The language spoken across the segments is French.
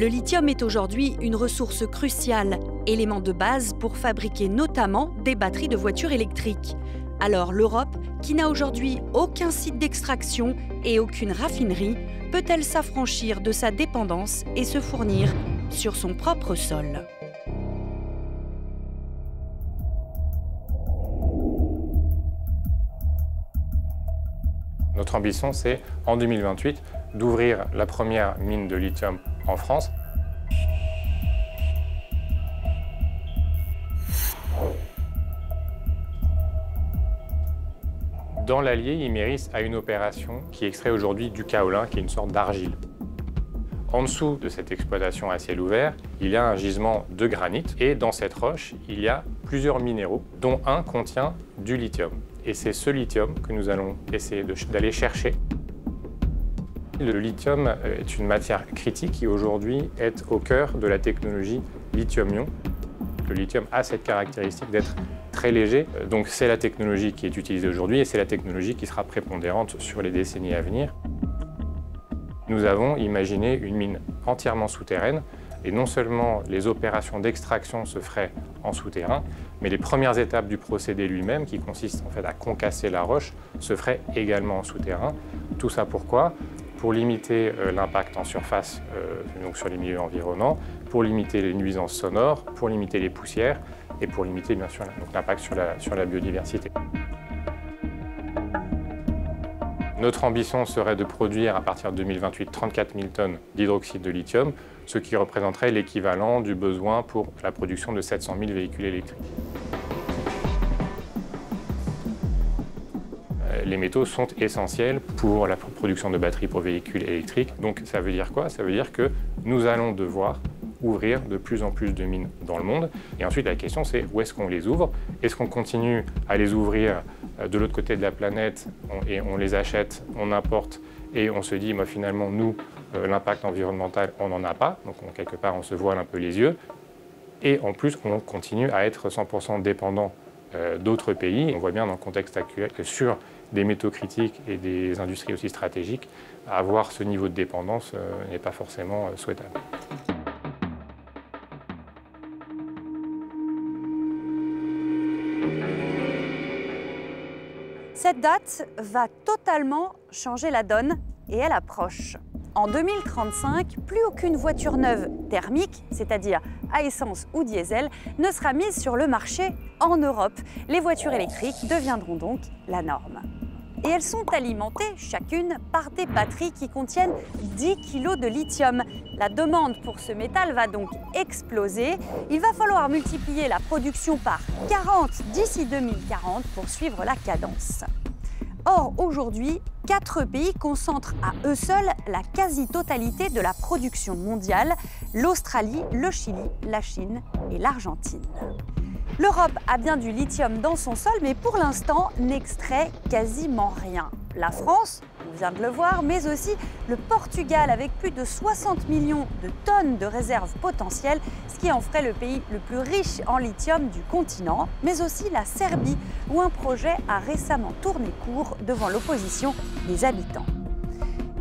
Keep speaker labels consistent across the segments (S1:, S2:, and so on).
S1: Le lithium est aujourd'hui une ressource cruciale, élément de base pour fabriquer notamment des batteries de voitures électriques. Alors l'Europe, qui n'a aujourd'hui aucun site d'extraction et aucune raffinerie, peut-elle s'affranchir de sa dépendance et se fournir sur son propre sol?
S2: Notre ambition, c'est en 2028 d'ouvrir la première mine de lithium en France. Dans l'Allier, Imeris a une opération qui extrait aujourd'hui du kaolin, qui est une sorte d'argile. En dessous de cette exploitation à ciel ouvert, il y a un gisement de granit et dans cette roche, il y a plusieurs minéraux, dont un contient du lithium. Et c'est ce lithium que nous allons essayer d'aller chercher. Le lithium est une matière critique qui aujourd'hui est au cœur de la technologie lithium-ion. Le lithium a cette caractéristique d'être très léger, donc c'est la technologie qui est utilisée aujourd'hui et c'est la technologie qui sera prépondérante sur les décennies à venir. Nous avons imaginé une mine entièrement souterraine et non seulement les opérations d'extraction se feraient en souterrain, mais les premières étapes du procédé lui-même, qui consiste en fait à concasser la roche, se feraient également en souterrain. Tout ça pourquoi? Pour limiter euh, l'impact en surface, euh, donc sur les milieux environnants, pour limiter les nuisances sonores, pour limiter les poussières et pour limiter bien sûr l'impact sur la, sur la biodiversité. Notre ambition serait de produire à partir de 2028 34 000 tonnes d'hydroxyde de lithium, ce qui représenterait l'équivalent du besoin pour la production de 700 000 véhicules électriques. Les métaux sont essentiels pour la production de batteries pour véhicules électriques. Donc ça veut dire quoi? Ça veut dire que nous allons devoir ouvrir de plus en plus de mines dans le monde. Et ensuite, la question, c'est où est-ce qu'on les ouvre? Est-ce qu'on continue à les ouvrir euh, de l'autre côté de la planète et on les achète, on importe et on se dit, moi, finalement, nous, euh, l'impact environnemental, on n'en a pas. Donc, quelque part, on se voile un peu les yeux. Et en plus, on continue à être 100% dépendant euh, d'autres pays. On voit bien dans le contexte actuel que sur des métaux critiques et des industries aussi stratégiques, avoir ce niveau de dépendance n'est pas forcément souhaitable.
S1: Cette date va totalement changer la donne et elle approche. En 2035, plus aucune voiture neuve thermique, c'est-à-dire à essence ou diesel, ne sera mise sur le marché en Europe. Les voitures électriques deviendront donc la norme. Et elles sont alimentées chacune par des batteries qui contiennent 10 kg de lithium. La demande pour ce métal va donc exploser. Il va falloir multiplier la production par 40 d'ici 2040 pour suivre la cadence. Or, aujourd'hui, quatre pays concentrent à eux seuls la quasi-totalité de la production mondiale, l'Australie, le Chili, la Chine et l'Argentine. L'Europe a bien du lithium dans son sol, mais pour l'instant n'extrait quasiment rien. La France, on vient de le voir, mais aussi le Portugal avec plus de 60 millions de tonnes de réserves potentielles, ce qui en ferait le pays le plus riche en lithium du continent, mais aussi la Serbie, où un projet a récemment tourné court devant l'opposition des habitants.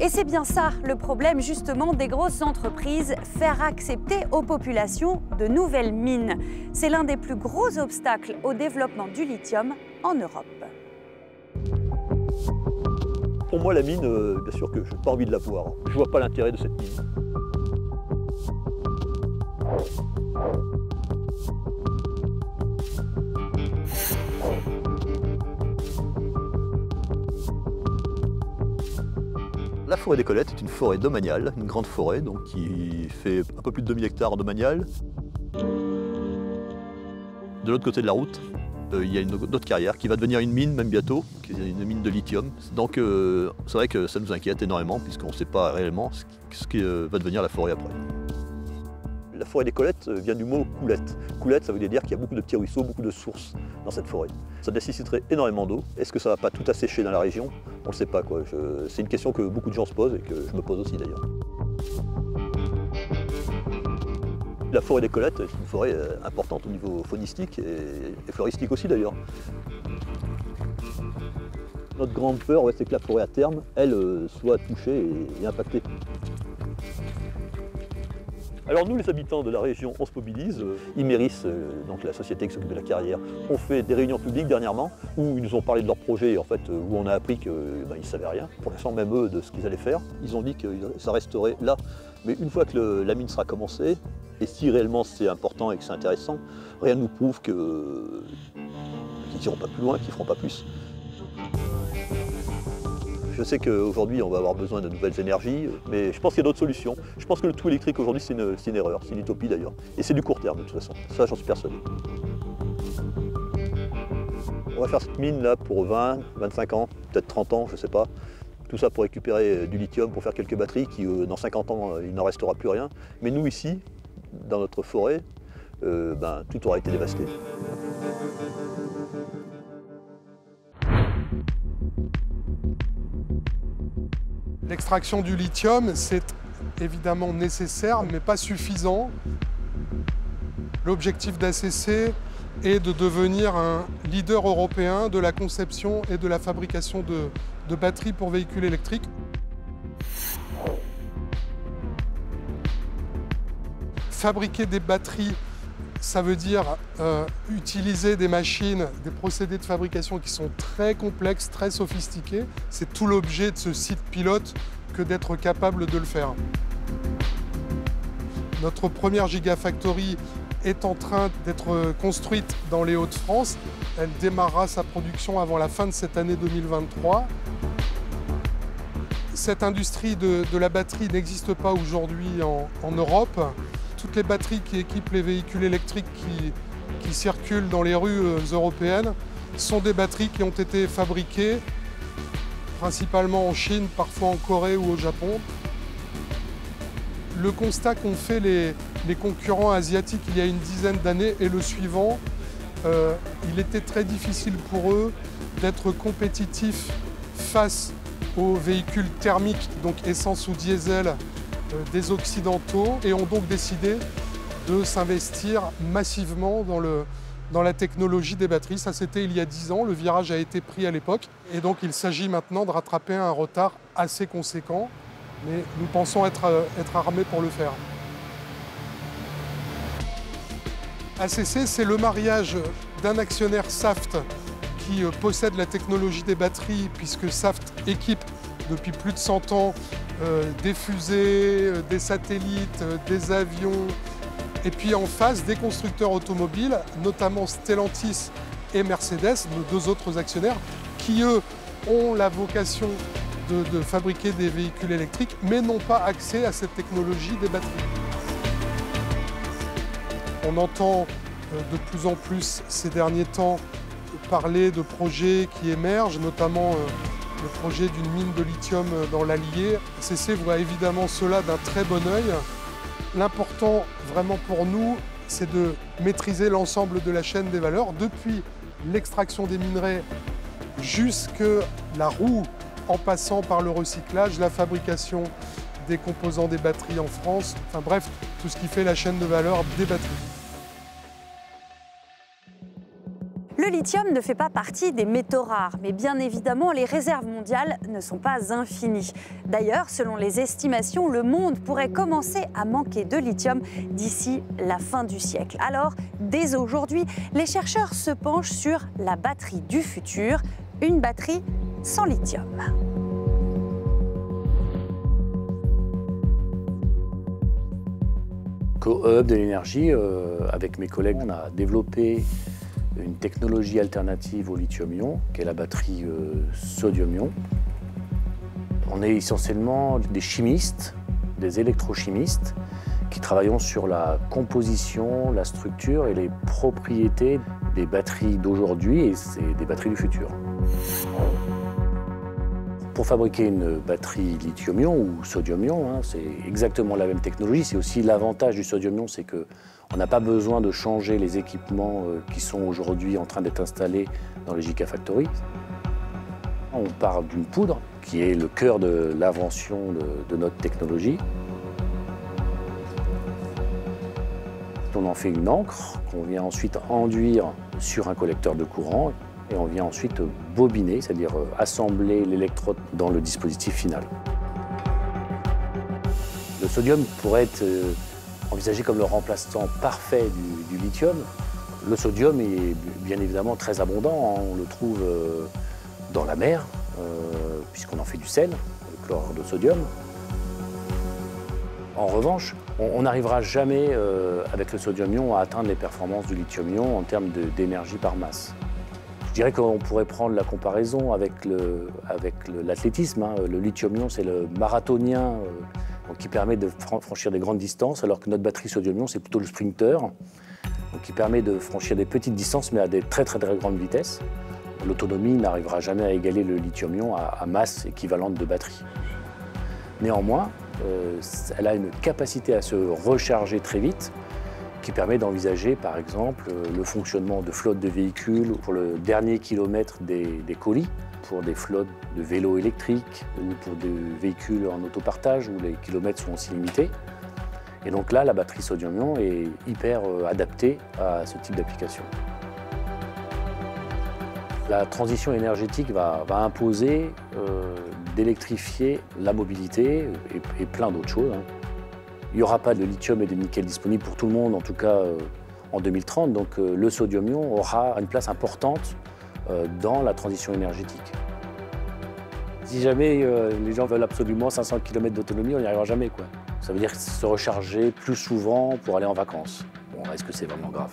S1: Et c'est bien ça le problème justement des grosses entreprises, faire accepter aux populations de nouvelles mines. C'est l'un des plus gros obstacles au développement du lithium en Europe.
S3: Pour moi, la mine, euh, bien sûr que je n'ai pas envie de la voir. Je ne vois pas l'intérêt de cette mine. La forêt des Colettes est une forêt domaniale, une grande forêt donc, qui fait un peu plus de 2000 hectares en domanial. De l'autre côté de la route, il y a une autre carrière qui va devenir une mine même bientôt, qui est une mine de lithium. Donc euh, c'est vrai que ça nous inquiète énormément puisqu'on ne sait pas réellement ce qui euh, va devenir la forêt après. La forêt des Colettes vient du mot coulette. Coulette, ça veut dire qu'il y a beaucoup de petits ruisseaux, beaucoup de sources dans cette forêt. Ça nécessiterait énormément d'eau. Est-ce que ça ne va pas tout assécher dans la région? On ne le sait pas. C'est une question que beaucoup de gens se posent et que je me pose aussi d'ailleurs. La forêt des Colettes est une forêt euh, importante au niveau faunistique et, floristique aussi d'ailleurs. Notre grande peur, c'est que la forêt à terme, elle, euh, soit touchée et impactée. Alors nous, les habitants de la région, on se mobilise. Euh, Imeris, donc la société qui s'occupe de la carrière, ont fait des réunions publiques dernièrement où ils nous ont parlé de leur projet, en fait, où on a appris qu'ils ben, ne savaient rien, pour l'instant même eux, de ce qu'ils allaient faire. Ils ont dit que ça resterait là. Mais une fois que la mine sera commencée, et si réellement c'est important et que c'est intéressant, rien ne nous prouve qu'ils n'iront pas plus loin, qu'ils ne feront pas plus. Je sais qu'aujourd'hui, on va avoir besoin de nouvelles énergies, mais je pense qu'il y a d'autres solutions. Je pense que le tout électrique aujourd'hui, c'est une, erreur, c'est une utopie d'ailleurs. Et c'est du court terme de toute façon. Ça, j'en suis persuadé. On va faire cette mine là pour 20, 25 ans, peut-être 30 ans, je ne sais pas. Tout ça pour récupérer du lithium, pour faire quelques batteries qui, euh, dans 50 ans, il n'en restera plus rien. Mais nous, ici, dans notre forêt, euh, ben, tout aura été dévasté.
S4: L'extraction du lithium, c'est évidemment nécessaire, mais pas suffisant. L'objectif d'ACC est de devenir un leader européen de la conception et de la fabrication de batteries pour véhicules électriques. Fabriquer des batteries, ça veut dire euh, utiliser des machines, des procédés de fabrication qui sont très complexes, très sophistiqués. C'est tout l'objet de ce site pilote que d'être capable de le faire. Notre première Gigafactory est en train d'être construite dans les Hauts-de-France. Elle démarrera sa production avant la fin de cette année 2023. Cette industrie de, la batterie n'existe pas aujourd'hui en Europe toutes les batteries qui équipent les véhicules électriques qui, circulent dans les rues euh, européennes sont des batteries qui ont été fabriquées principalement en Chine, parfois en Corée ou au Japon. Le constat qu'ont fait les, concurrents asiatiques il y a une dizaine d'années est le suivant. Euh, il était très difficile pour eux d'être compétitifs face aux véhicules thermiques, donc essence ou diesel, des Occidentaux et ont donc décidé de s'investir massivement dans la technologie des batteries. Ça, c'était il y a 10 ans. Le virage a été pris à l'époque. Et donc, il s'agit maintenant de rattraper un retard assez conséquent. Mais nous pensons être, euh, être armés pour le faire. ACC, c'est le mariage d'un actionnaire Saft qui euh, possède la technologie des batteries, puisque Saft équipe depuis plus de 100 ans euh, des fusées, euh, des satellites, euh, des avions, et puis en face des constructeurs automobiles, notamment Stellantis et Mercedes, nos deux autres actionnaires, qui eux ont la vocation de, fabriquer des véhicules électriques, mais n'ont pas accès à cette technologie des batteries. On entend de plus en plus ces derniers temps parler de projets qui émergent, notamment le projet d'une mine de lithium dans l'Allier. CC voit évidemment cela d'un très bon œil. L'important vraiment pour nous, c'est de maîtriser l'ensemble de la chaîne des valeurs, depuis l'extraction des minerais jusque la roue en passant par le recyclage, la fabrication des composants des batteries en France, enfin bref, tout ce qui fait la chaîne de valeur des batteries.
S1: Lithium ne fait pas partie des métaux rares, mais bien évidemment, les réserves mondiales ne sont pas infinies. D'ailleurs, selon les estimations, le monde pourrait commencer à manquer de lithium d'ici la fin du siècle. Alors, dès aujourd'hui, les chercheurs se penchent sur la batterie du futur, une batterie sans lithium.
S5: Co-Hub de l'énergie, euh, avec mes collègues, on a développé une technologie alternative au lithium-ion, qui est la batterie euh, sodium-ion. On est essentiellement des chimistes, des électrochimistes, qui travaillons sur la composition, la structure et les propriétés des batteries d'aujourd'hui et des batteries du futur. Pour fabriquer une batterie lithium-ion ou sodium-ion, hein, c'est exactement la même technologie. C'est aussi l'avantage du sodium-ion, c'est que on n'a pas besoin de changer les équipements euh, qui sont aujourd'hui en train d'être installés dans les Gigafactory. On parle d'une poudre qui est le cœur de l'invention de, notre technologie. On en fait une encre qu'on vient ensuite enduire sur un collecteur de courant et on vient ensuite bobiner, c'est-à-dire euh, assembler l'électrode dans le dispositif final. Le sodium pourrait être euh, envisagé comme le remplaçant parfait du, lithium. Le sodium est bien évidemment très abondant, hein. on le trouve euh, dans la mer, puisqu'on en fait du sel, le chlorure de sodium. En revanche, on n'arrivera jamais avec le sodium-ion à atteindre les performances du lithium-ion en termes d'énergie par masse. Je dirais qu'on pourrait prendre la comparaison avec le- avec l'athlétisme. hein. Le lithium-ion, c'est le marathonien euh, qui permet de fran- franchir des grandes distances, alors que notre batterie sodium-ion, c'est plutôt le sprinter, qui permet de franchir des petites distances, mais à des très très très grandes vitesses. L'autonomie n'arrivera jamais à égaler le lithium-ion à, à masse équivalente de batterie. Néanmoins, euh, elle a une capacité à se recharger très vite qui permet d'envisager par exemple euh, le fonctionnement de flottes de véhicules pour le dernier kilomètre des, colis, pour des flottes de vélos électriques ou pour des véhicules en autopartage où les kilomètres sont aussi limités. Et donc là, la batterie sodium-ion est hyper euh, adaptée à ce type d'application. La transition énergétique va, imposer euh, d'électrifier la mobilité et, et plein d'autres choses. hein. Il n'y aura pas de lithium et de nickel disponible pour tout le monde, en tout cas euh, en 2030. Donc euh, le sodium-ion aura une place importante euh, dans la transition énergétique. Si jamais les gens veulent absolument 500 km d'autonomie, on n'y arrivera jamais. Ça veut dire se recharger plus souvent pour aller en vacances. Bon, est-ce que c'est vraiment grave?